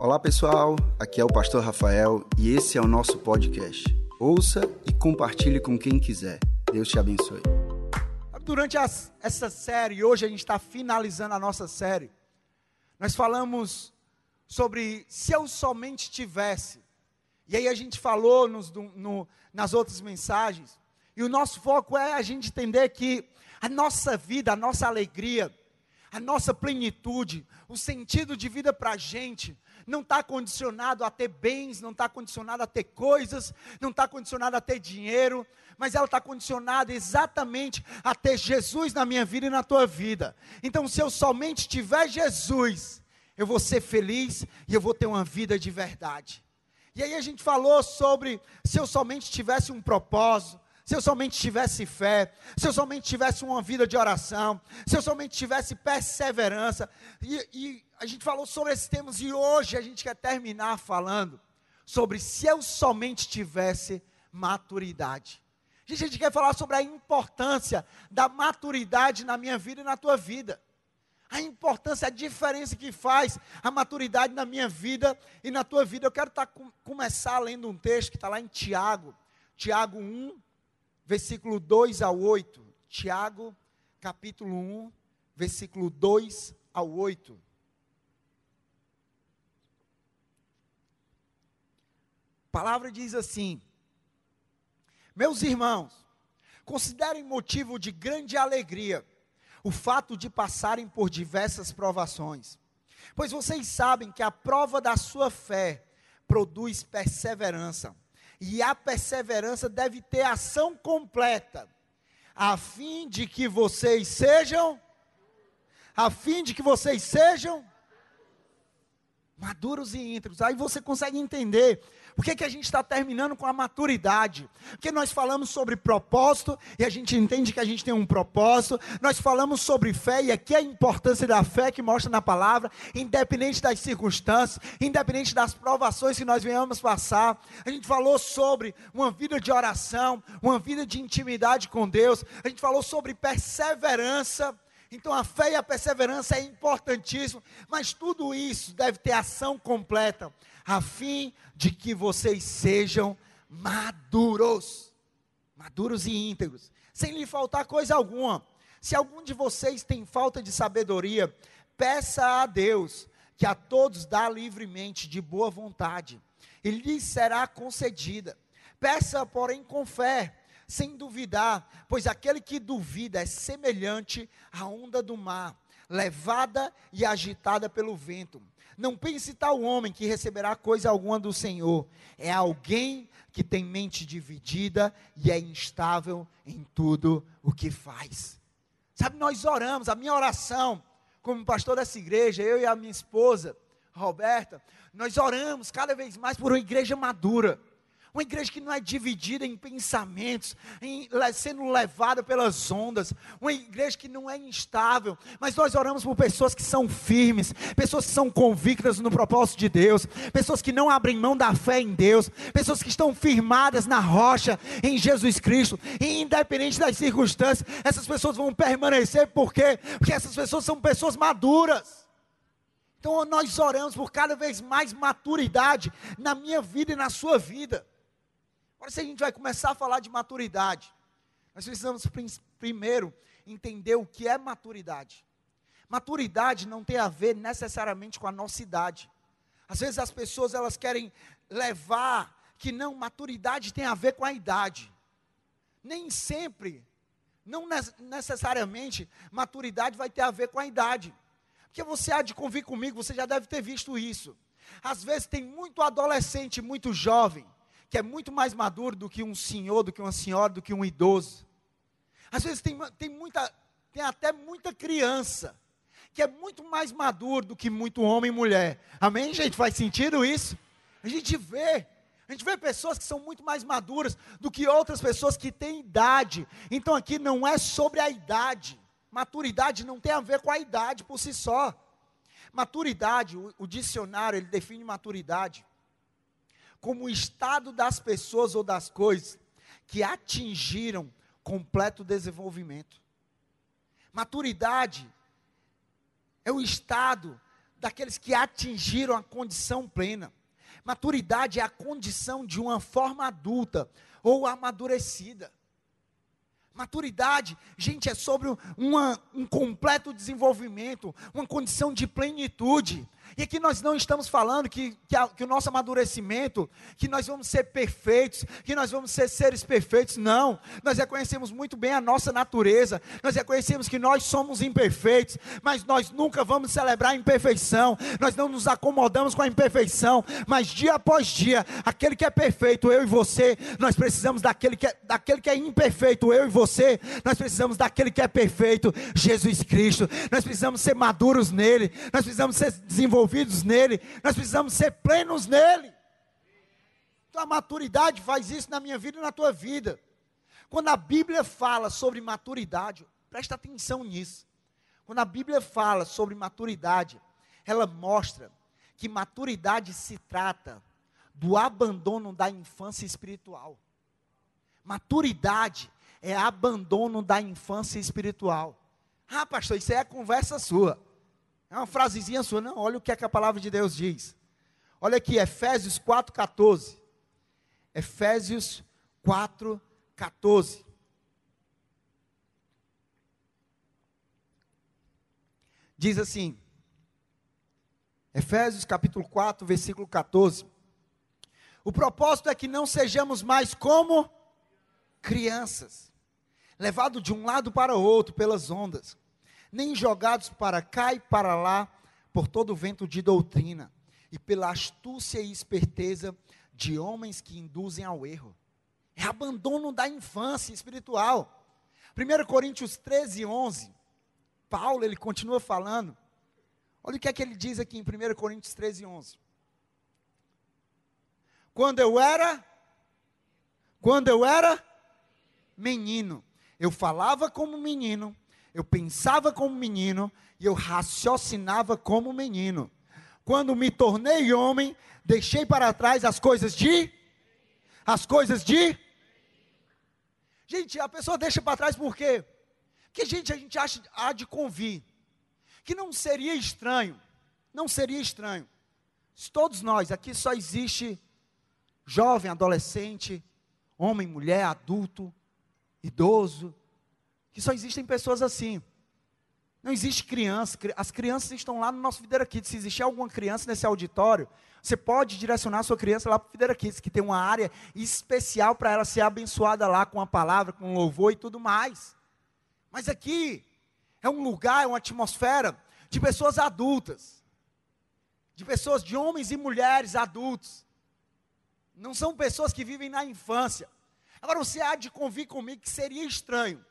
Olá pessoal, aqui é o Pastor Rafael e esse é o nosso podcast. Ouça e compartilhe com quem quiser. Deus te abençoe. Durante as, essa série, hoje a gente está finalizando a nossa série. Nós falamos sobre se eu somente tivesse. E aí a gente falou nos, no, nas outras mensagens. E o nosso foco é a gente entender que a nossa vida, a nossa alegria, a nossa plenitude, o sentido de vida para a gente, não está condicionado a ter bens, não está condicionado a ter coisas, não está condicionado a ter dinheiro, mas ela está condicionada exatamente a ter Jesus na minha vida e na tua vida. Então, se eu somente tiver Jesus, eu vou ser feliz e eu vou ter uma vida de verdade. E aí a gente falou sobre se eu somente tivesse um propósito, se eu somente tivesse fé, se eu somente tivesse uma vida de oração, se eu somente tivesse perseverança, e, e a gente falou sobre esses temas e hoje a gente quer terminar falando sobre se eu somente tivesse maturidade. A gente quer falar sobre a importância da maturidade na minha vida e na tua vida. A importância, a diferença que faz a maturidade na minha vida e na tua vida. Eu quero tá, começar lendo um texto que está lá em Tiago, Tiago 1, versículo 2 ao 8. Tiago, capítulo 1, versículo 2 ao 8. A palavra diz assim: Meus irmãos, considerem motivo de grande alegria o fato de passarem por diversas provações, pois vocês sabem que a prova da sua fé produz perseverança e a perseverança deve ter ação completa, a fim de que vocês sejam, a fim de que vocês sejam maduros e íntegros. Aí você consegue entender por que, que a gente está terminando com a maturidade? Porque nós falamos sobre propósito e a gente entende que a gente tem um propósito. Nós falamos sobre fé e aqui é a importância da fé que mostra na palavra, independente das circunstâncias, independente das provações que nós venhamos passar. A gente falou sobre uma vida de oração, uma vida de intimidade com Deus. A gente falou sobre perseverança. Então a fé e a perseverança é importantíssimo, mas tudo isso deve ter ação completa a fim de que vocês sejam maduros, maduros e íntegros, sem lhe faltar coisa alguma. Se algum de vocês tem falta de sabedoria, peça a Deus, que a todos dá livremente, de boa vontade, e lhe será concedida. Peça, porém, com fé, sem duvidar, pois aquele que duvida é semelhante à onda do mar, levada e agitada pelo vento. Não pense tal homem que receberá coisa alguma do Senhor. É alguém que tem mente dividida e é instável em tudo o que faz. Sabe, nós oramos, a minha oração, como pastor dessa igreja, eu e a minha esposa, Roberta, nós oramos cada vez mais por uma igreja madura uma igreja que não é dividida em pensamentos, em, sendo levada pelas ondas. Uma igreja que não é instável. Mas nós oramos por pessoas que são firmes, pessoas que são convictas no propósito de Deus, pessoas que não abrem mão da fé em Deus, pessoas que estão firmadas na rocha em Jesus Cristo. E independente das circunstâncias, essas pessoas vão permanecer. Por quê? Porque essas pessoas são pessoas maduras. Então nós oramos por cada vez mais maturidade na minha vida e na sua vida. Agora, se a gente vai começar a falar de maturidade, nós precisamos primeiro entender o que é maturidade. Maturidade não tem a ver necessariamente com a nossa idade. Às vezes as pessoas elas querem levar que não maturidade tem a ver com a idade. Nem sempre, não necessariamente maturidade vai ter a ver com a idade. Porque você há de convir comigo, você já deve ter visto isso. Às vezes tem muito adolescente, muito jovem, que é muito mais maduro do que um senhor, do que uma senhora, do que um idoso. Às vezes tem, tem, muita, tem até muita criança que é muito mais maduro do que muito homem e mulher. Amém, gente? Faz sentido isso? A gente vê. A gente vê pessoas que são muito mais maduras do que outras pessoas que têm idade. Então aqui não é sobre a idade. Maturidade não tem a ver com a idade por si só. Maturidade, o, o dicionário, ele define maturidade como o estado das pessoas ou das coisas que atingiram completo desenvolvimento. Maturidade é o estado daqueles que atingiram a condição plena. Maturidade é a condição de uma forma adulta ou amadurecida. Maturidade, gente, é sobre uma, um completo desenvolvimento, uma condição de plenitude. E aqui nós não estamos falando que, que, a, que, o nosso amadurecimento, que nós vamos ser perfeitos, que nós vamos ser seres perfeitos. Não. Nós reconhecemos muito bem a nossa natureza, nós reconhecemos que nós somos imperfeitos, mas nós nunca vamos celebrar a imperfeição, nós não nos acomodamos com a imperfeição, mas dia após dia, aquele que é perfeito, eu e você, nós precisamos daquele que é, daquele que é imperfeito, eu e você, nós precisamos daquele que é perfeito, Jesus Cristo, nós precisamos ser maduros nele, nós precisamos ser desenvolvidos desenvolvidos nele, nós precisamos ser plenos nele. A maturidade faz isso na minha vida e na tua vida. Quando a Bíblia fala sobre maturidade, presta atenção nisso. Quando a Bíblia fala sobre maturidade, ela mostra que maturidade se trata do abandono da infância espiritual. Maturidade é abandono da infância espiritual. Ah, pastor, isso é conversa sua. É uma frasezinha sua, não, olha o que, é que a palavra de Deus diz. Olha aqui, Efésios 4,14. Efésios 4,14. Diz assim, Efésios capítulo 4, versículo 14. O propósito é que não sejamos mais como crianças, levados de um lado para o outro pelas ondas nem jogados para cá e para lá por todo o vento de doutrina e pela astúcia e esperteza de homens que induzem ao erro. É abandono da infância espiritual. 1 Coríntios 13, 11, Paulo ele continua falando. Olha o que é que ele diz aqui em 1 Coríntios 13, 11. Quando eu era, quando eu era menino, eu falava como menino, eu pensava como menino e eu raciocinava como menino. Quando me tornei homem, deixei para trás as coisas de as coisas de Gente, a pessoa deixa para trás por quê? Que gente a gente acha há de convir que não seria estranho, não seria estranho. Se todos nós aqui só existe jovem, adolescente, homem, mulher, adulto, idoso, que só existem pessoas assim. Não existe criança, as crianças estão lá no nosso Videira Kids. Se existir alguma criança nesse auditório, você pode direcionar a sua criança lá para o Videira Kids, que tem uma área especial para ela ser abençoada lá com a palavra, com louvor e tudo mais. Mas aqui é um lugar, é uma atmosfera de pessoas adultas, de pessoas, de homens e mulheres adultos. Não são pessoas que vivem na infância. Agora você há de convir comigo que seria estranho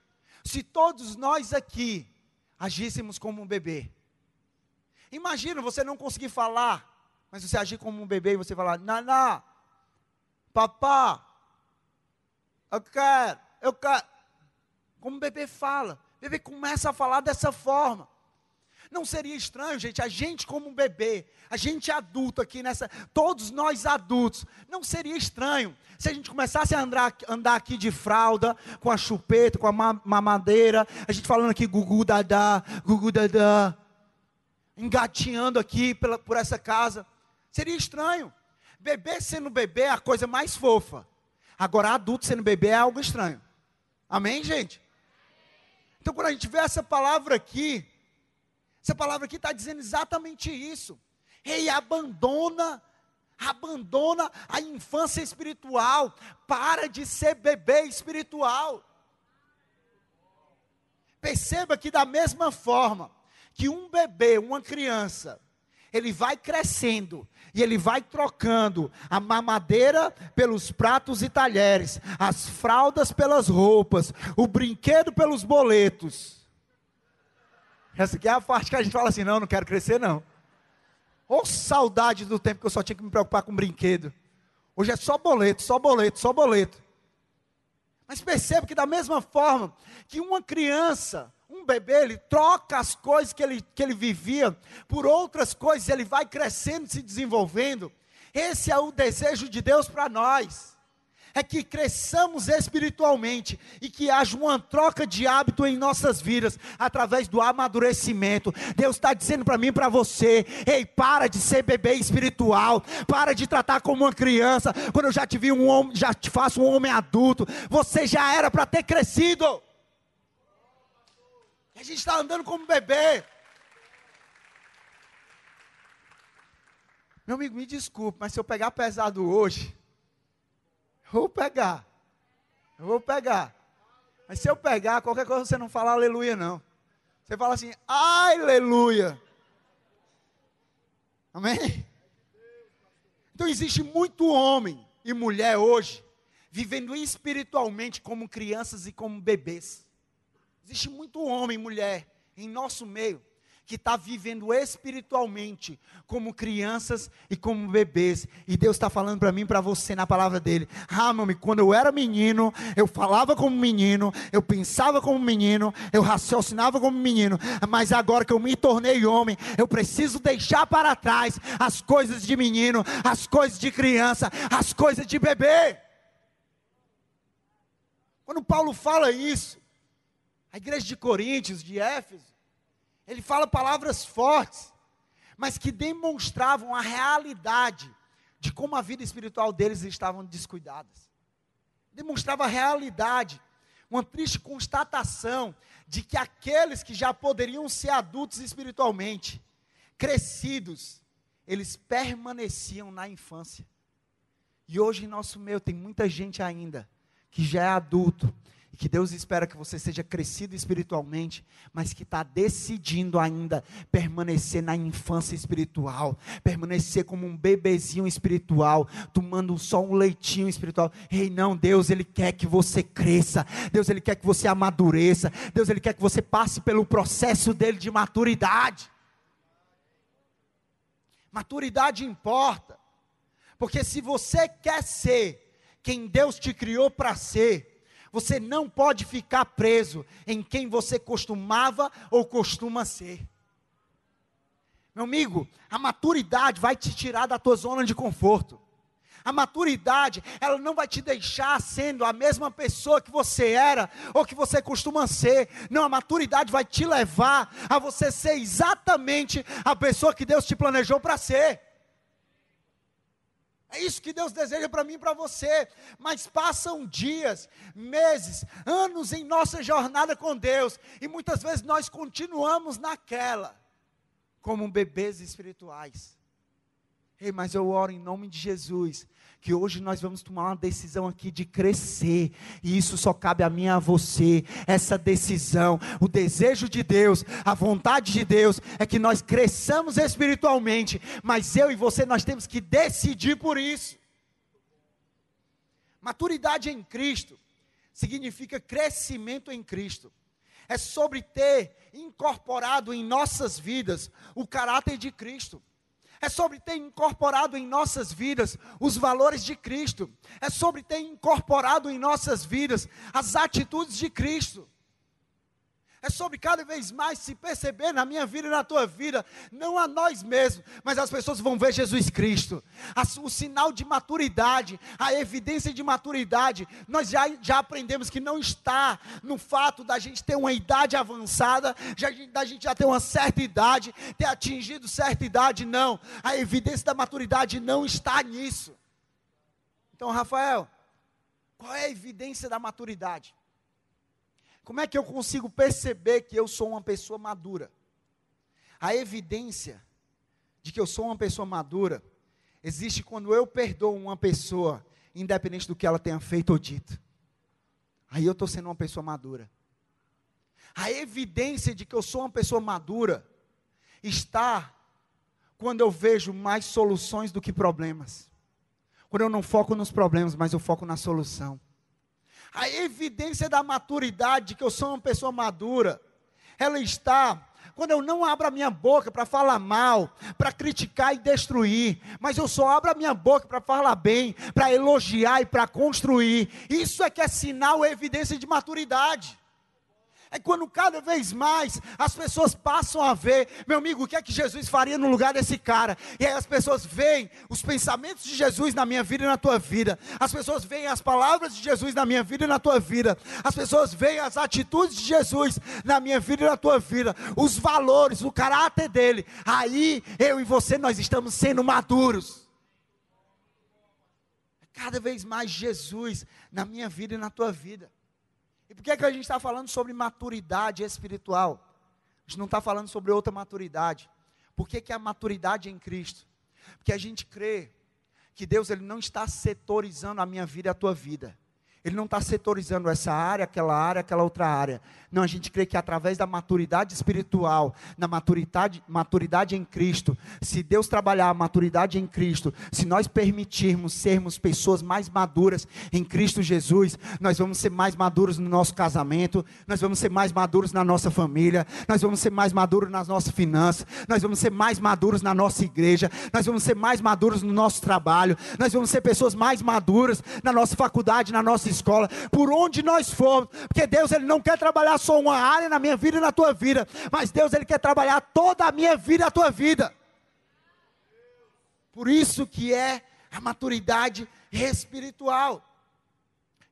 se todos nós aqui agíssemos como um bebê. Imagina você não conseguir falar, mas você agir como um bebê e você falar: Naná, papá, eu quero, eu quero. Como o bebê fala, o bebê começa a falar dessa forma. Não seria estranho, gente, a gente como um bebê, a gente adulto aqui nessa, todos nós adultos, não seria estranho se a gente começasse a andar, andar aqui de fralda, com a chupeta, com a mamadeira, a gente falando aqui gugu dadá, gugu dadá, engatinhando aqui pela, por essa casa, seria estranho. Bebê sendo bebê é a coisa mais fofa. Agora, adulto sendo bebê é algo estranho. Amém, gente? Então, quando a gente vê essa palavra aqui, essa palavra aqui está dizendo exatamente isso. Ei, abandona, abandona a infância espiritual. Para de ser bebê espiritual. Perceba que da mesma forma que um bebê, uma criança, ele vai crescendo e ele vai trocando a mamadeira pelos pratos e talheres, as fraldas pelas roupas, o brinquedo pelos boletos. Essa aqui é a parte que a gente fala assim: não, não quero crescer, não. Ou saudade do tempo que eu só tinha que me preocupar com brinquedo. Hoje é só boleto, só boleto, só boleto. Mas perceba que da mesma forma que uma criança, um bebê, ele troca as coisas que ele, que ele vivia por outras coisas, ele vai crescendo, se desenvolvendo. Esse é o desejo de Deus para nós. É que cresçamos espiritualmente e que haja uma troca de hábito em nossas vidas através do amadurecimento. Deus está dizendo para mim e para você: ei, para de ser bebê espiritual, para de tratar como uma criança. Quando eu já te vi um homem, já te faço um homem adulto, você já era para ter crescido. A gente está andando como bebê. Meu amigo, me desculpe, mas se eu pegar pesado hoje, Vou pegar. Eu vou pegar. Mas se eu pegar, qualquer coisa você não fala aleluia, não. Você fala assim, aleluia. Amém? Então existe muito homem e mulher hoje vivendo espiritualmente como crianças e como bebês. Existe muito homem e mulher em nosso meio que está vivendo espiritualmente como crianças e como bebês. E Deus está falando para mim, para você na palavra dele. Ah, meu amigo, quando eu era menino, eu falava como menino, eu pensava como menino, eu raciocinava como menino. Mas agora que eu me tornei homem, eu preciso deixar para trás as coisas de menino, as coisas de criança, as coisas de bebê. Quando Paulo fala isso, a igreja de Coríntios, de Éfeso, ele fala palavras fortes, mas que demonstravam a realidade de como a vida espiritual deles estavam descuidadas. Demonstrava a realidade, uma triste constatação de que aqueles que já poderiam ser adultos espiritualmente, crescidos, eles permaneciam na infância. E hoje em nosso meio tem muita gente ainda que já é adulto, que Deus espera que você seja crescido espiritualmente, mas que está decidindo ainda permanecer na infância espiritual, permanecer como um bebezinho espiritual, tomando só um leitinho espiritual. Ei, não, Deus, Ele quer que você cresça, Deus, Ele quer que você amadureça, Deus, Ele quer que você passe pelo processo dele de maturidade. Maturidade importa, porque se você quer ser quem Deus te criou para ser, você não pode ficar preso em quem você costumava ou costuma ser. Meu amigo, a maturidade vai te tirar da tua zona de conforto. A maturidade, ela não vai te deixar sendo a mesma pessoa que você era ou que você costuma ser. Não, a maturidade vai te levar a você ser exatamente a pessoa que Deus te planejou para ser. É isso que Deus deseja para mim e para você. Mas passam dias, meses, anos em nossa jornada com Deus. E muitas vezes nós continuamos naquela, como bebês espirituais. Ei, mas eu oro em nome de Jesus que hoje nós vamos tomar uma decisão aqui de crescer, e isso só cabe a mim e a você, essa decisão, o desejo de Deus, a vontade de Deus é que nós cresçamos espiritualmente, mas eu e você nós temos que decidir por isso. Maturidade em Cristo significa crescimento em Cristo. É sobre ter incorporado em nossas vidas o caráter de Cristo é sobre ter incorporado em nossas vidas os valores de Cristo, é sobre ter incorporado em nossas vidas as atitudes de Cristo. É sobre cada vez mais se perceber na minha vida e na tua vida, não a nós mesmos, mas as pessoas vão ver Jesus Cristo. O sinal de maturidade, a evidência de maturidade, nós já, já aprendemos que não está no fato da gente ter uma idade avançada, já, da gente já ter uma certa idade, ter atingido certa idade, não. A evidência da maturidade não está nisso. Então, Rafael, qual é a evidência da maturidade? Como é que eu consigo perceber que eu sou uma pessoa madura? A evidência de que eu sou uma pessoa madura existe quando eu perdoo uma pessoa, independente do que ela tenha feito ou dito. Aí eu estou sendo uma pessoa madura. A evidência de que eu sou uma pessoa madura está quando eu vejo mais soluções do que problemas. Quando eu não foco nos problemas, mas eu foco na solução. A evidência da maturidade, que eu sou uma pessoa madura, ela está quando eu não abro a minha boca para falar mal, para criticar e destruir, mas eu só abro a minha boca para falar bem, para elogiar e para construir. Isso é que é sinal, é evidência de maturidade. É quando cada vez mais as pessoas passam a ver, meu amigo, o que é que Jesus faria no lugar desse cara? E aí as pessoas veem os pensamentos de Jesus na minha vida e na tua vida. As pessoas veem as palavras de Jesus na minha vida e na tua vida. As pessoas veem as atitudes de Jesus na minha vida e na tua vida. Os valores, o caráter dele. Aí eu e você nós estamos sendo maduros. Cada vez mais Jesus na minha vida e na tua vida. E por que, é que a gente está falando sobre maturidade espiritual? A gente não está falando sobre outra maturidade. Por que, que é a maturidade em Cristo? Porque a gente crê que Deus ele não está setorizando a minha vida e a tua vida. Ele não está setorizando essa área, aquela área, aquela outra área. Não, a gente crê que através da maturidade espiritual, na maturidade, maturidade em Cristo, se Deus trabalhar a maturidade em Cristo, se nós permitirmos sermos pessoas mais maduras em Cristo Jesus, nós vamos ser mais maduros no nosso casamento, nós vamos ser mais maduros na nossa família, nós vamos ser mais maduros nas nossas finanças, nós vamos ser mais maduros na nossa igreja, nós vamos ser mais maduros no nosso trabalho, nós vamos ser pessoas mais maduras na nossa faculdade, na escola, por onde nós formos, porque Deus ele não quer trabalhar só uma área na minha vida e na tua vida, mas Deus ele quer trabalhar toda a minha vida e a tua vida. Por isso que é a maturidade espiritual.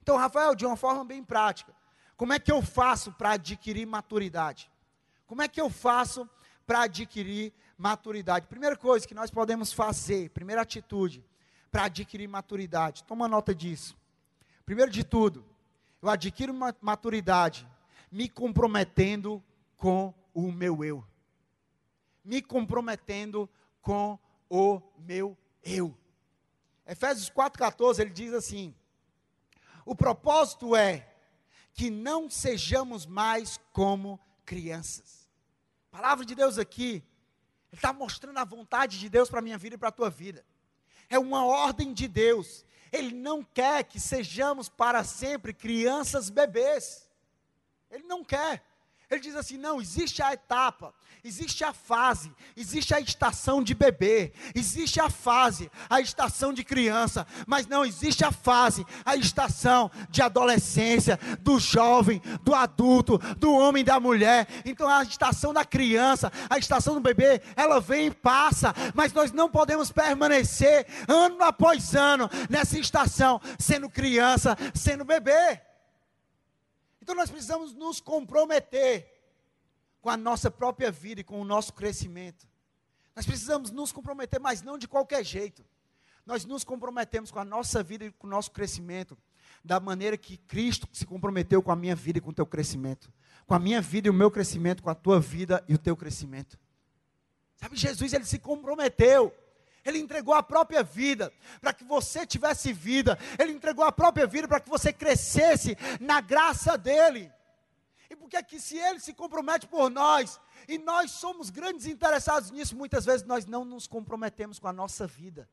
Então, Rafael, de uma forma bem prática, como é que eu faço para adquirir maturidade? Como é que eu faço para adquirir maturidade? Primeira coisa que nós podemos fazer, primeira atitude para adquirir maturidade. Toma nota disso. Primeiro de tudo, eu adquiro maturidade me comprometendo com o meu eu. Me comprometendo com o meu eu. Efésios 4,14 ele diz assim: o propósito é que não sejamos mais como crianças. A palavra de Deus aqui, está mostrando a vontade de Deus para a minha vida e para a tua vida. É uma ordem de Deus ele não quer que sejamos para sempre crianças bebês. Ele não quer. Ele diz assim: não, existe a etapa, existe a fase, existe a estação de bebê, existe a fase, a estação de criança, mas não existe a fase, a estação de adolescência, do jovem, do adulto, do homem e da mulher. Então a estação da criança, a estação do bebê, ela vem e passa, mas nós não podemos permanecer ano após ano nessa estação, sendo criança, sendo bebê. Então nós precisamos nos comprometer com a nossa própria vida e com o nosso crescimento. Nós precisamos nos comprometer, mas não de qualquer jeito. Nós nos comprometemos com a nossa vida e com o nosso crescimento, da maneira que Cristo se comprometeu com a minha vida e com o teu crescimento. Com a minha vida e o meu crescimento, com a tua vida e o teu crescimento. Sabe, Jesus, ele se comprometeu. Ele entregou a própria vida para que você tivesse vida. Ele entregou a própria vida para que você crescesse na graça dele. E porque que se ele se compromete por nós, e nós somos grandes interessados nisso, muitas vezes nós não nos comprometemos com a nossa vida.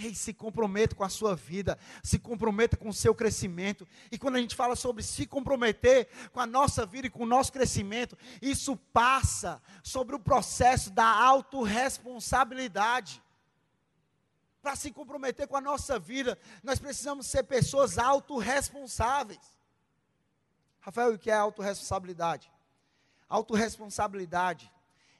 Ei, se comprometa com a sua vida, se comprometa com o seu crescimento. E quando a gente fala sobre se comprometer com a nossa vida e com o nosso crescimento, isso passa sobre o processo da autorresponsabilidade. Para se comprometer com a nossa vida, nós precisamos ser pessoas autorresponsáveis. Rafael, o que é autorresponsabilidade? Autorresponsabilidade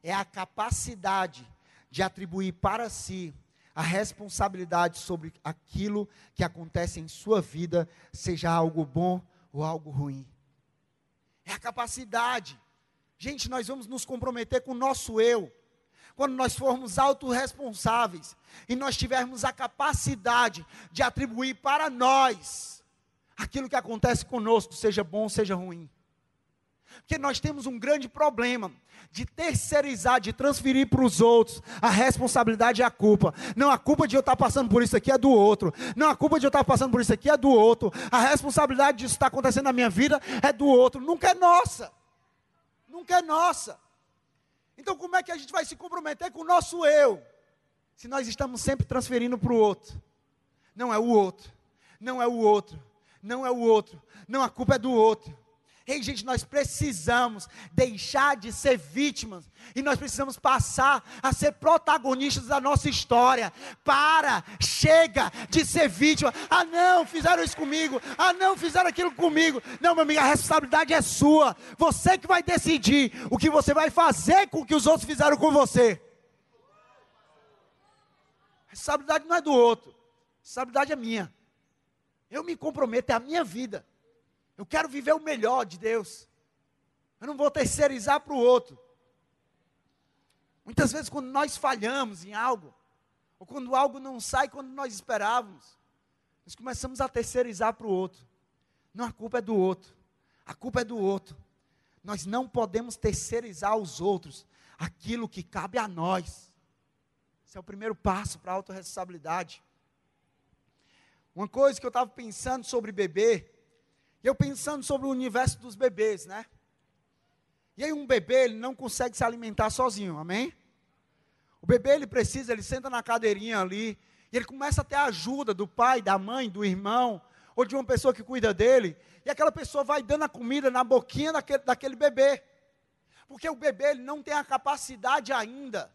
é a capacidade de atribuir para si a responsabilidade sobre aquilo que acontece em sua vida, seja algo bom ou algo ruim. É a capacidade. Gente, nós vamos nos comprometer com o nosso eu. Quando nós formos autorresponsáveis e nós tivermos a capacidade de atribuir para nós aquilo que acontece conosco, seja bom, seja ruim. Porque nós temos um grande problema de terceirizar, de transferir para os outros a responsabilidade e a culpa. Não, a culpa de eu estar passando por isso aqui é do outro. Não, a culpa de eu estar passando por isso aqui é do outro. A responsabilidade disso estar acontecendo na minha vida é do outro. Nunca é nossa. Nunca é nossa. Então, como é que a gente vai se comprometer com o nosso eu? Se nós estamos sempre transferindo para o outro. Não é o outro. Não é o outro. Não é o outro. Não, a culpa é do outro Ei, gente, nós precisamos deixar de ser vítimas e nós precisamos passar a ser protagonistas da nossa história. Para, chega de ser vítima. Ah, não, fizeram isso comigo. Ah, não, fizeram aquilo comigo. Não, meu amigo, a responsabilidade é sua. Você que vai decidir o que você vai fazer com o que os outros fizeram com você. A responsabilidade não é do outro, a responsabilidade é minha. Eu me comprometo, é a minha vida. Eu quero viver o melhor de Deus. Eu não vou terceirizar para o outro. Muitas vezes, quando nós falhamos em algo, ou quando algo não sai quando nós esperávamos, nós começamos a terceirizar para o outro. Não, a culpa é do outro. A culpa é do outro. Nós não podemos terceirizar aos outros aquilo que cabe a nós. Esse é o primeiro passo para a autorresponsabilidade. Uma coisa que eu estava pensando sobre bebê, e eu pensando sobre o universo dos bebês, né? E aí um bebê, ele não consegue se alimentar sozinho, amém? O bebê, ele precisa, ele senta na cadeirinha ali, e ele começa a ter a ajuda do pai, da mãe, do irmão, ou de uma pessoa que cuida dele, e aquela pessoa vai dando a comida na boquinha daquele, daquele bebê. Porque o bebê, ele não tem a capacidade ainda,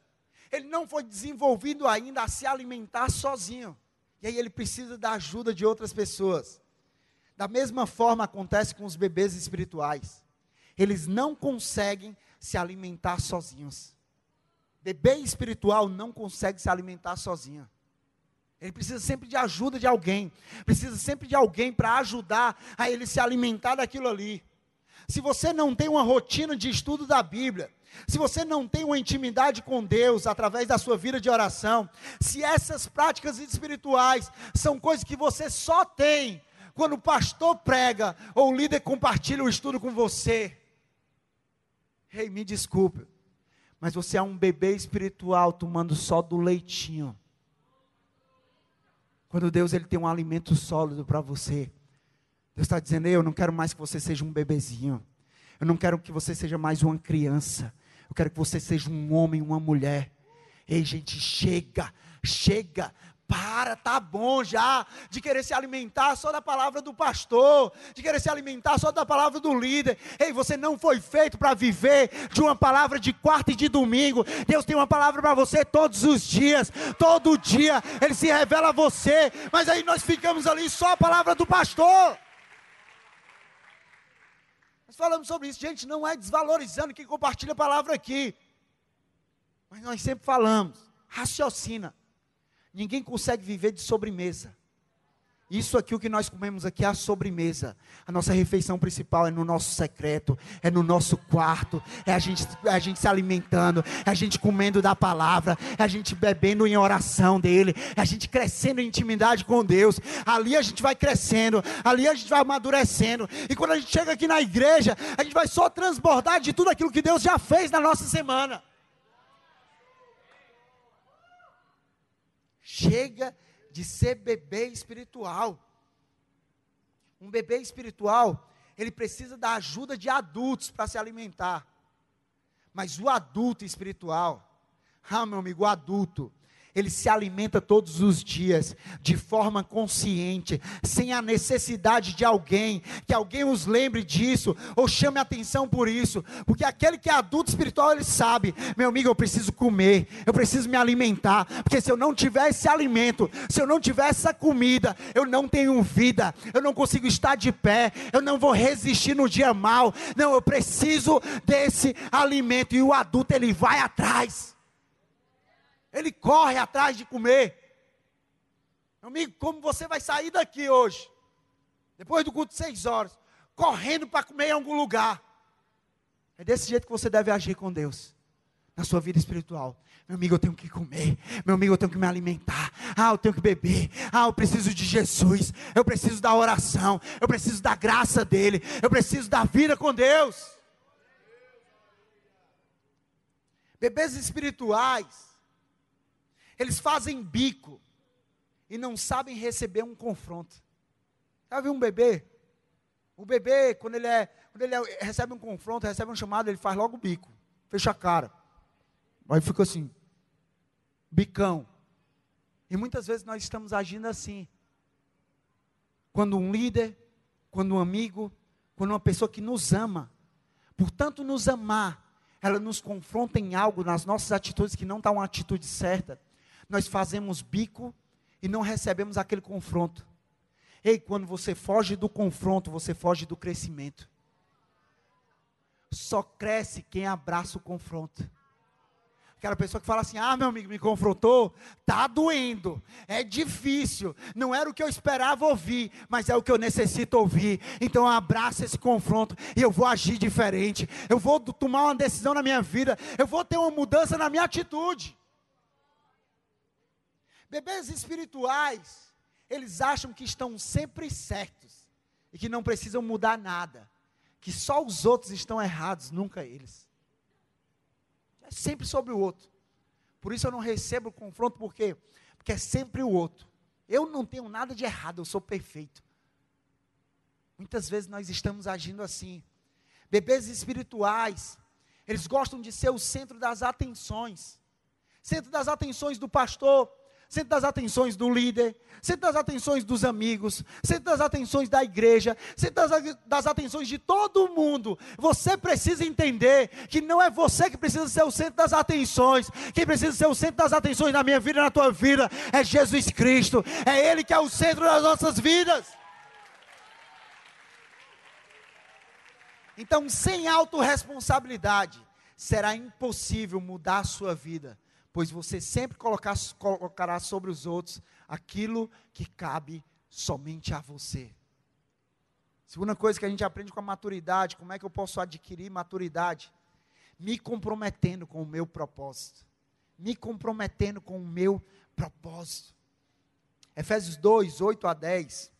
ele não foi desenvolvido ainda a se alimentar sozinho. E aí ele precisa da ajuda de outras pessoas. Da mesma forma acontece com os bebês espirituais. Eles não conseguem se alimentar sozinhos. Bebê espiritual não consegue se alimentar sozinho. Ele precisa sempre de ajuda de alguém. Precisa sempre de alguém para ajudar a ele se alimentar daquilo ali. Se você não tem uma rotina de estudo da Bíblia, se você não tem uma intimidade com Deus através da sua vida de oração, se essas práticas espirituais são coisas que você só tem quando o pastor prega ou o líder compartilha o estudo com você, ei, me desculpe, mas você é um bebê espiritual tomando só do leitinho. Quando Deus ele tem um alimento sólido para você, Deus está dizendo: Eu não quero mais que você seja um bebezinho. Eu não quero que você seja mais uma criança. Eu quero que você seja um homem, uma mulher. Ei, gente, chega, chega. Para, tá bom já de querer se alimentar só da palavra do pastor, de querer se alimentar só da palavra do líder. Ei, você não foi feito para viver de uma palavra de quarta e de domingo. Deus tem uma palavra para você todos os dias, todo dia ele se revela a você, mas aí nós ficamos ali só a palavra do pastor. Nós falamos sobre isso, gente, não é desvalorizando quem compartilha a palavra aqui. Mas nós sempre falamos, raciocina. Ninguém consegue viver de sobremesa. Isso aqui, o que nós comemos aqui é a sobremesa. A nossa refeição principal é no nosso secreto, é no nosso quarto, é a gente, é a gente se alimentando, é a gente comendo da palavra, é a gente bebendo em oração dele, é a gente crescendo em intimidade com Deus. Ali a gente vai crescendo, ali a gente vai amadurecendo. E quando a gente chega aqui na igreja, a gente vai só transbordar de tudo aquilo que Deus já fez na nossa semana. Chega de ser bebê espiritual. Um bebê espiritual, ele precisa da ajuda de adultos para se alimentar. Mas o adulto espiritual, ah, meu amigo, o adulto, ele se alimenta todos os dias, de forma consciente, sem a necessidade de alguém, que alguém os lembre disso, ou chame atenção por isso, porque aquele que é adulto espiritual, ele sabe, meu amigo, eu preciso comer, eu preciso me alimentar, porque se eu não tiver esse alimento, se eu não tiver essa comida, eu não tenho vida, eu não consigo estar de pé, eu não vou resistir no dia mal, não, eu preciso desse alimento, e o adulto, ele vai atrás, ele corre atrás de comer. Meu amigo, como você vai sair daqui hoje? Depois do culto seis horas, correndo para comer em algum lugar. É desse jeito que você deve agir com Deus. Na sua vida espiritual. Meu amigo, eu tenho que comer. Meu amigo, eu tenho que me alimentar. Ah, eu tenho que beber. Ah, eu preciso de Jesus. Eu preciso da oração. Eu preciso da graça dele. Eu preciso da vida com Deus. Bebês espirituais eles fazem bico e não sabem receber um confronto. Já viu um bebê? O bebê, quando ele, é, quando ele é, recebe um confronto, recebe um chamado, ele faz logo o bico, fecha a cara. Aí fica assim, bicão. E muitas vezes nós estamos agindo assim. Quando um líder, quando um amigo, quando uma pessoa que nos ama, portanto nos amar, ela nos confronta em algo nas nossas atitudes que não está uma atitude certa, nós fazemos bico e não recebemos aquele confronto. Ei, quando você foge do confronto, você foge do crescimento. Só cresce quem abraça o confronto. Aquela pessoa que fala assim: "Ah, meu amigo me confrontou, tá doendo, é difícil, não era o que eu esperava ouvir, mas é o que eu necessito ouvir. Então abraça esse confronto e eu vou agir diferente. Eu vou tomar uma decisão na minha vida, eu vou ter uma mudança na minha atitude." Bebês espirituais, eles acham que estão sempre certos e que não precisam mudar nada, que só os outros estão errados, nunca eles sempre sobre o outro. Por isso eu não recebo confronto, por quê? Porque é sempre o outro. Eu não tenho nada de errado, eu sou perfeito. Muitas vezes nós estamos agindo assim. Bebês espirituais, eles gostam de ser o centro das atenções. Centro das atenções do pastor, centro das atenções do líder, centro das atenções dos amigos, centro das atenções da igreja, centro das, das atenções de todo mundo. Você precisa entender que não é você que precisa ser o centro das atenções, quem precisa ser o centro das atenções na minha vida e na tua vida é Jesus Cristo, é Ele que é o centro das nossas vidas. Então, sem autorresponsabilidade, será impossível mudar a sua vida pois você sempre colocar, colocará sobre os outros aquilo que cabe somente a você. Segunda coisa que a gente aprende com a maturidade, como é que eu posso adquirir maturidade? Me comprometendo com o meu propósito. Me comprometendo com o meu propósito. Efésios 2, 8 a 10.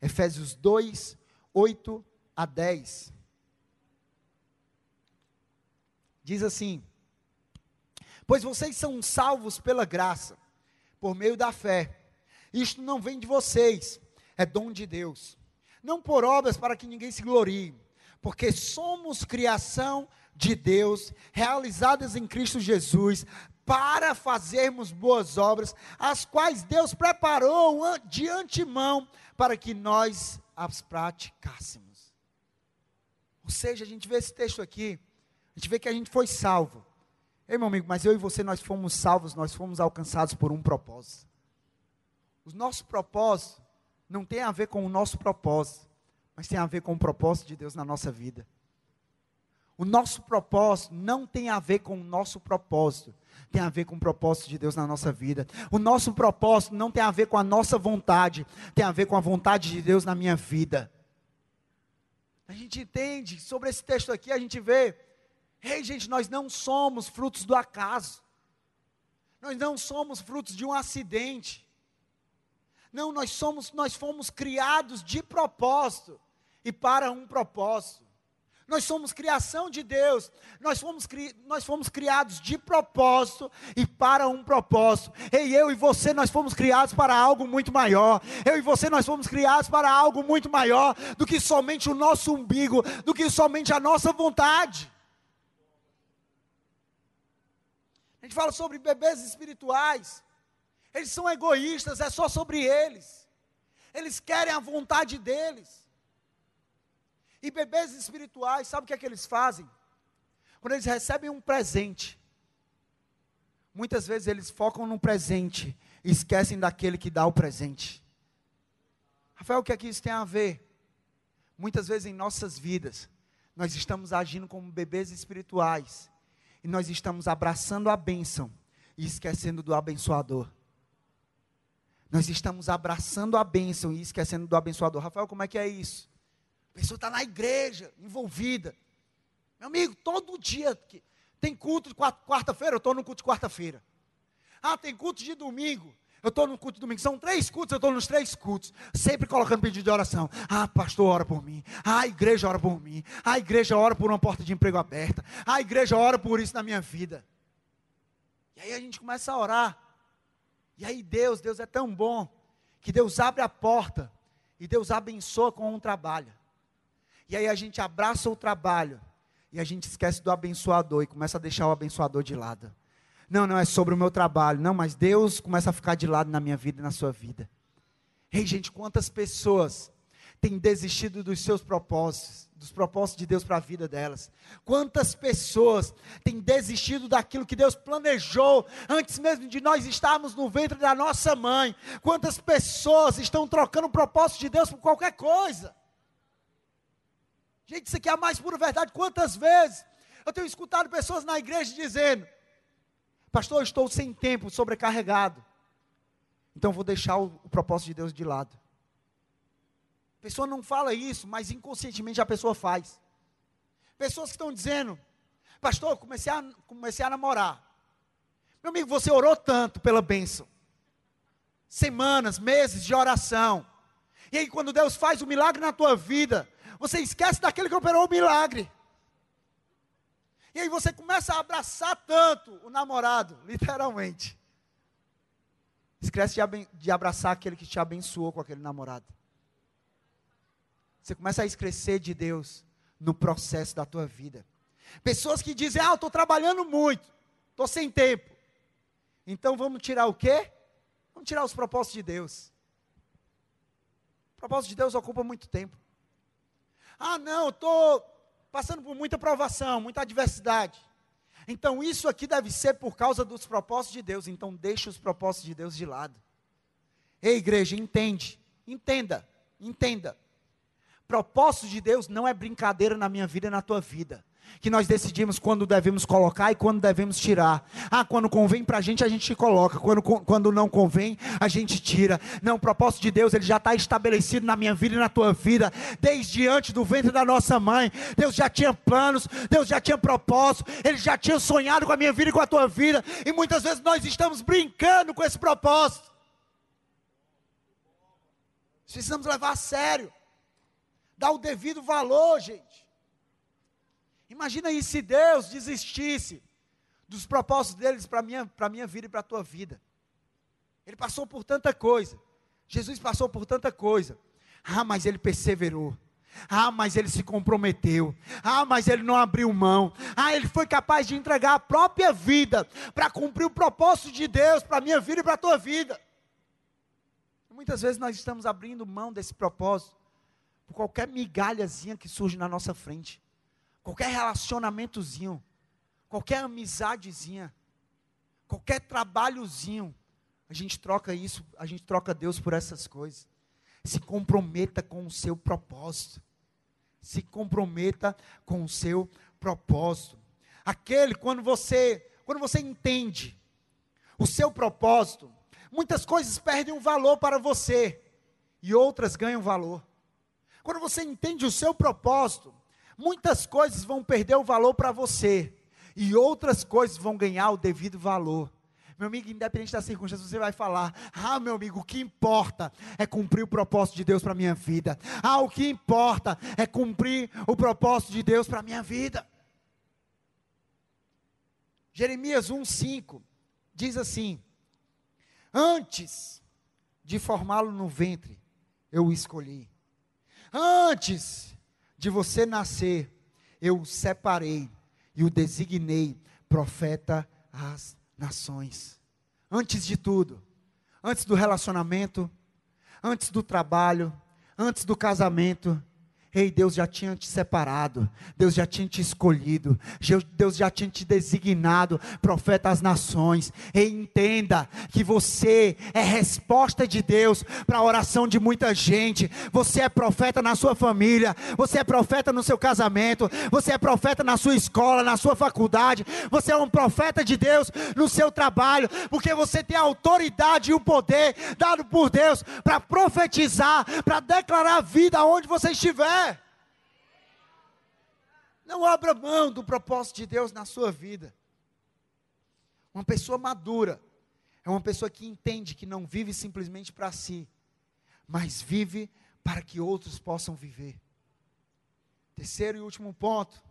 Efésios 2, 8 a 10. Diz assim: Pois vocês são salvos pela graça, por meio da fé. Isto não vem de vocês, é dom de Deus. Não por obras para que ninguém se glorie, porque somos criação de Deus, realizadas em Cristo Jesus, para fazermos boas obras, as quais Deus preparou de antemão para que nós as praticássemos. Ou seja, a gente vê esse texto aqui, a gente vê que a gente foi salvo. Ei, meu amigo, mas eu e você, nós fomos salvos, nós fomos alcançados por um propósito. O nosso propósito não tem a ver com o nosso propósito, mas tem a ver com o propósito de Deus na nossa vida. O nosso propósito não tem a ver com o nosso propósito, tem a ver com o propósito de Deus na nossa vida. O nosso propósito não tem a ver com a nossa vontade, tem a ver com a vontade de Deus na minha vida. A gente entende sobre esse texto aqui, a gente vê Ei, gente, nós não somos frutos do acaso. Nós não somos frutos de um acidente. Não, nós somos, nós fomos criados de propósito e para um propósito. Nós somos criação de Deus. Nós fomos, cri, nós fomos criados de propósito e para um propósito. Ei, eu e você, nós fomos criados para algo muito maior. Eu e você, nós fomos criados para algo muito maior do que somente o nosso umbigo, do que somente a nossa vontade. A gente fala sobre bebês espirituais. Eles são egoístas, é só sobre eles. Eles querem a vontade deles. E bebês espirituais, sabe o que é que eles fazem? Quando eles recebem um presente, muitas vezes eles focam no presente e esquecem daquele que dá o presente. Rafael, o que é que isso tem a ver? Muitas vezes em nossas vidas, nós estamos agindo como bebês espirituais e nós estamos abraçando a bênção e esquecendo do abençoador. Nós estamos abraçando a bênção e esquecendo do abençoador. Rafael, como é que é isso? A pessoa está na igreja, envolvida. Meu amigo, todo dia tem culto de quarta-feira, eu estou no culto de quarta-feira. Ah, tem culto de domingo. Eu estou no culto domingo. São três cultos, eu estou nos três cultos. Sempre colocando pedido de oração. Ah, pastor, ora por mim. Ah, a igreja ora por mim. Ah, a igreja ora por uma porta de emprego aberta. Ah, a igreja ora por isso na minha vida. E aí a gente começa a orar. E aí Deus, Deus é tão bom. Que Deus abre a porta. E Deus abençoa com um trabalho. E aí a gente abraça o trabalho. E a gente esquece do abençoador. E começa a deixar o abençoador de lado. Não, não é sobre o meu trabalho. Não, mas Deus começa a ficar de lado na minha vida e na sua vida. Ei, gente, quantas pessoas têm desistido dos seus propósitos, dos propósitos de Deus para a vida delas? Quantas pessoas têm desistido daquilo que Deus planejou antes mesmo de nós estarmos no ventre da nossa mãe? Quantas pessoas estão trocando o propósito de Deus por qualquer coisa? Gente, isso aqui é a mais pura verdade. Quantas vezes eu tenho escutado pessoas na igreja dizendo: Pastor, eu estou sem tempo, sobrecarregado. Então vou deixar o, o propósito de Deus de lado. A pessoa não fala isso, mas inconscientemente a pessoa faz. Pessoas que estão dizendo: Pastor, comecei a, comecei a namorar. Meu amigo, você orou tanto pela bênção. Semanas, meses de oração. E aí, quando Deus faz o um milagre na tua vida, você esquece daquele que operou o milagre. E aí você começa a abraçar tanto o namorado, literalmente. Esquece de, de abraçar aquele que te abençoou com aquele namorado. Você começa a esquecer de Deus no processo da tua vida. Pessoas que dizem, ah, eu estou trabalhando muito, estou sem tempo. Então vamos tirar o quê? Vamos tirar os propósitos de Deus. O propósito de Deus ocupa muito tempo. Ah, não, eu estou passando por muita provação, muita adversidade. Então isso aqui deve ser por causa dos propósitos de Deus. Então deixa os propósitos de Deus de lado. Ei, igreja, entende, entenda, entenda. Propósito de Deus não é brincadeira na minha vida e na tua vida que nós decidimos quando devemos colocar e quando devemos tirar. Ah, quando convém para a gente, a gente coloca. Quando, quando não convém, a gente tira. Não, o propósito de Deus, ele já está estabelecido na minha vida e na tua vida. Desde antes do ventre da nossa mãe. Deus já tinha planos, Deus já tinha propósito. Ele já tinha sonhado com a minha vida e com a tua vida. E muitas vezes nós estamos brincando com esse propósito. Precisamos levar a sério. Dar o devido valor, gente. Imagina aí se Deus desistisse dos propósitos deles para a minha, minha vida e para a tua vida. Ele passou por tanta coisa. Jesus passou por tanta coisa. Ah, mas ele perseverou. Ah, mas ele se comprometeu. Ah, mas ele não abriu mão. Ah, ele foi capaz de entregar a própria vida para cumprir o propósito de Deus para a minha vida e para a tua vida. Muitas vezes nós estamos abrindo mão desse propósito por qualquer migalhazinha que surge na nossa frente qualquer relacionamentozinho, qualquer amizadezinha, qualquer trabalhozinho, a gente troca isso, a gente troca Deus por essas coisas. Se comprometa com o seu propósito. Se comprometa com o seu propósito. Aquele quando você, quando você entende o seu propósito, muitas coisas perdem um valor para você e outras ganham valor. Quando você entende o seu propósito, Muitas coisas vão perder o valor para você, e outras coisas vão ganhar o devido valor. Meu amigo, independente da circunstância, você vai falar: Ah, meu amigo, o que importa é cumprir o propósito de Deus para a minha vida. Ah, o que importa é cumprir o propósito de Deus para a minha vida. Jeremias 1,5 diz assim: Antes de formá-lo no ventre, eu o escolhi. Antes de você nascer, eu o separei e o designei profeta às nações. Antes de tudo, antes do relacionamento, antes do trabalho, antes do casamento, Ei, Deus já tinha te separado, Deus já tinha te escolhido, Deus já tinha te designado profeta às nações. Ei, entenda que você é resposta de Deus para a oração de muita gente. Você é profeta na sua família, você é profeta no seu casamento, você é profeta na sua escola, na sua faculdade, você é um profeta de Deus no seu trabalho, porque você tem a autoridade e o poder dado por Deus para profetizar, para declarar vida onde você estiver. Não abra mão do propósito de Deus na sua vida. Uma pessoa madura é uma pessoa que entende que não vive simplesmente para si, mas vive para que outros possam viver. Terceiro e último ponto: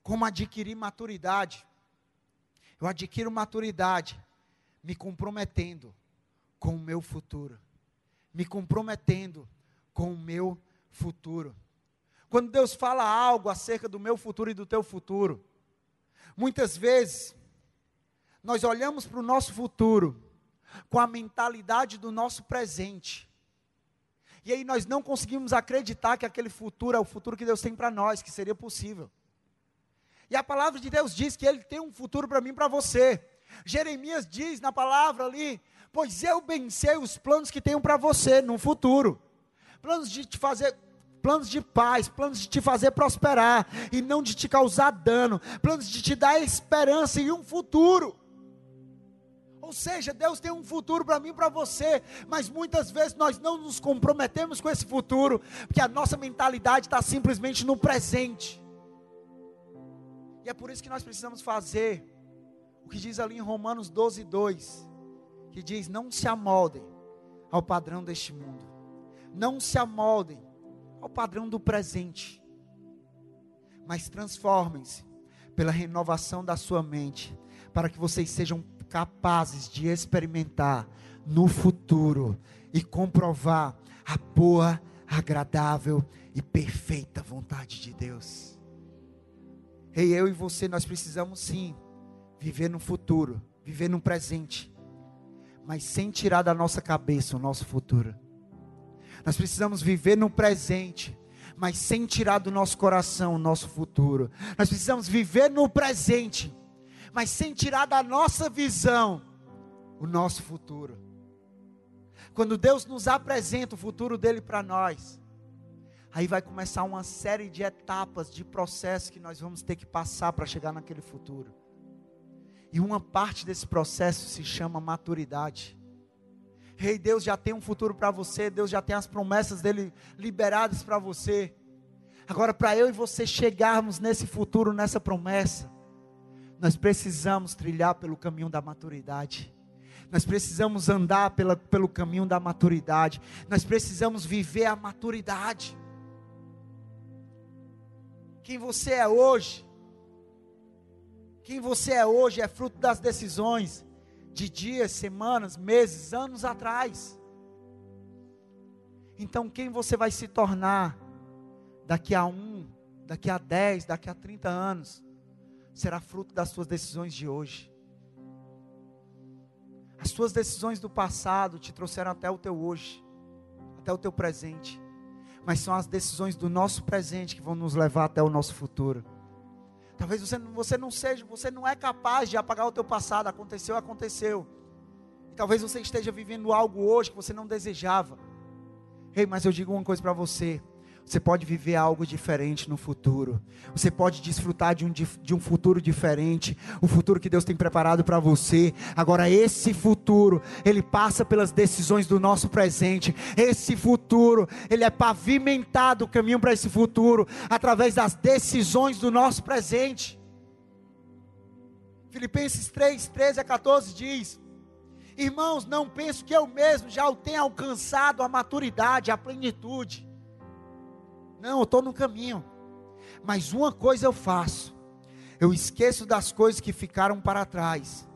como adquirir maturidade? Eu adquiro maturidade me comprometendo com o meu futuro, me comprometendo com o meu futuro. Quando Deus fala algo acerca do meu futuro e do teu futuro, muitas vezes nós olhamos para o nosso futuro com a mentalidade do nosso presente. E aí nós não conseguimos acreditar que aquele futuro é o futuro que Deus tem para nós, que seria possível. E a palavra de Deus diz que Ele tem um futuro para mim e para você. Jeremias diz na palavra ali: Pois eu bem sei os planos que tenho para você no futuro. Planos de te fazer, planos de paz, planos de te fazer prosperar e não de te causar dano, planos de te dar esperança e um futuro. Ou seja, Deus tem um futuro para mim e para você, mas muitas vezes nós não nos comprometemos com esse futuro, porque a nossa mentalidade está simplesmente no presente. E é por isso que nós precisamos fazer o que diz ali em Romanos 12, 2, que diz: Não se amoldem ao padrão deste mundo, não se amoldem ao padrão do presente, mas transformem-se pela renovação da sua mente, para que vocês sejam capazes de experimentar no futuro e comprovar a boa, agradável e perfeita vontade de Deus. Ei, eu e você, nós precisamos sim viver no futuro, viver no presente, mas sem tirar da nossa cabeça o nosso futuro. Nós precisamos viver no presente, mas sem tirar do nosso coração o nosso futuro. Nós precisamos viver no presente, mas sem tirar da nossa visão o nosso futuro. Quando Deus nos apresenta o futuro dele para nós, aí vai começar uma série de etapas, de processos que nós vamos ter que passar para chegar naquele futuro. E uma parte desse processo se chama maturidade. Rei, hey, Deus já tem um futuro para você, Deus já tem as promessas dele liberadas para você. Agora, para eu e você chegarmos nesse futuro, nessa promessa, nós precisamos trilhar pelo caminho da maturidade. Nós precisamos andar pela, pelo caminho da maturidade. Nós precisamos viver a maturidade. Quem você é hoje, quem você é hoje é fruto das decisões de dias, semanas, meses, anos atrás. Então, quem você vai se tornar daqui a um, daqui a dez, daqui a trinta anos? será fruto das suas decisões de hoje. As suas decisões do passado te trouxeram até o teu hoje, até o teu presente. Mas são as decisões do nosso presente que vão nos levar até o nosso futuro. Talvez você, você não seja, você não é capaz de apagar o teu passado, aconteceu, aconteceu. E talvez você esteja vivendo algo hoje que você não desejava. Ei, mas eu digo uma coisa para você: você pode viver algo diferente no futuro. Você pode desfrutar de um, de um futuro diferente. O futuro que Deus tem preparado para você. Agora, esse futuro, ele passa pelas decisões do nosso presente. Esse futuro, ele é pavimentado o caminho para esse futuro através das decisões do nosso presente. Filipenses 3, 13 a 14 diz: Irmãos, não penso que eu mesmo já o tenha alcançado a maturidade, a plenitude não, eu estou no caminho. Mas uma coisa eu faço: eu esqueço das coisas que ficaram para trás.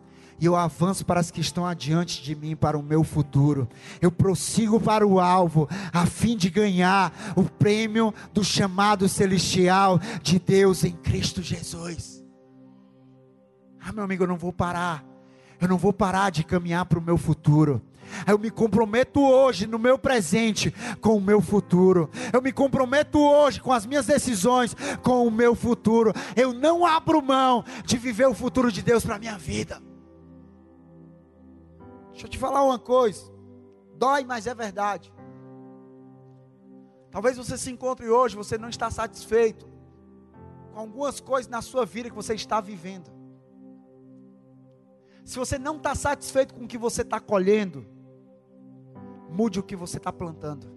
E eu avanço para as que estão adiante de mim, para o meu futuro. Eu prossigo para o alvo, a fim de ganhar o prêmio do chamado celestial de Deus em Cristo Jesus. Ah, meu amigo, eu não vou parar. Eu não vou parar de caminhar para o meu futuro. Eu me comprometo hoje no meu presente com o meu futuro. Eu me comprometo hoje com as minhas decisões com o meu futuro. Eu não abro mão de viver o futuro de Deus para a minha vida. Deixa eu te falar uma coisa. Dói, mas é verdade. Talvez você se encontre hoje, você não está satisfeito com algumas coisas na sua vida que você está vivendo. Se você não está satisfeito com o que você está colhendo, Mude o que você está plantando.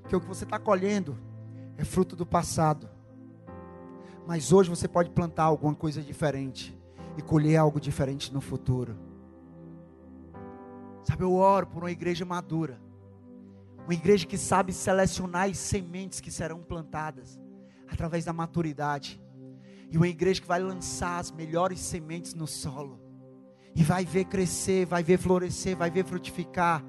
Porque o que você está colhendo é fruto do passado. Mas hoje você pode plantar alguma coisa diferente e colher algo diferente no futuro. Sabe, eu oro por uma igreja madura. Uma igreja que sabe selecionar as sementes que serão plantadas através da maturidade. E uma igreja que vai lançar as melhores sementes no solo. E vai ver crescer, vai ver florescer, vai ver frutificar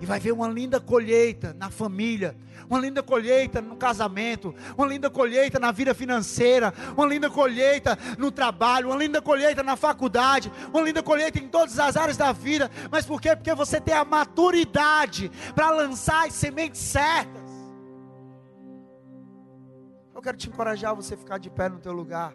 E vai ver uma linda colheita na família, uma linda colheita no casamento, uma linda colheita na vida financeira, uma linda colheita no trabalho, uma linda colheita na faculdade, uma linda colheita em todas as áreas da vida. Mas por quê? Porque você tem a maturidade para lançar as sementes certas. Eu quero te encorajar a você ficar de pé no teu lugar.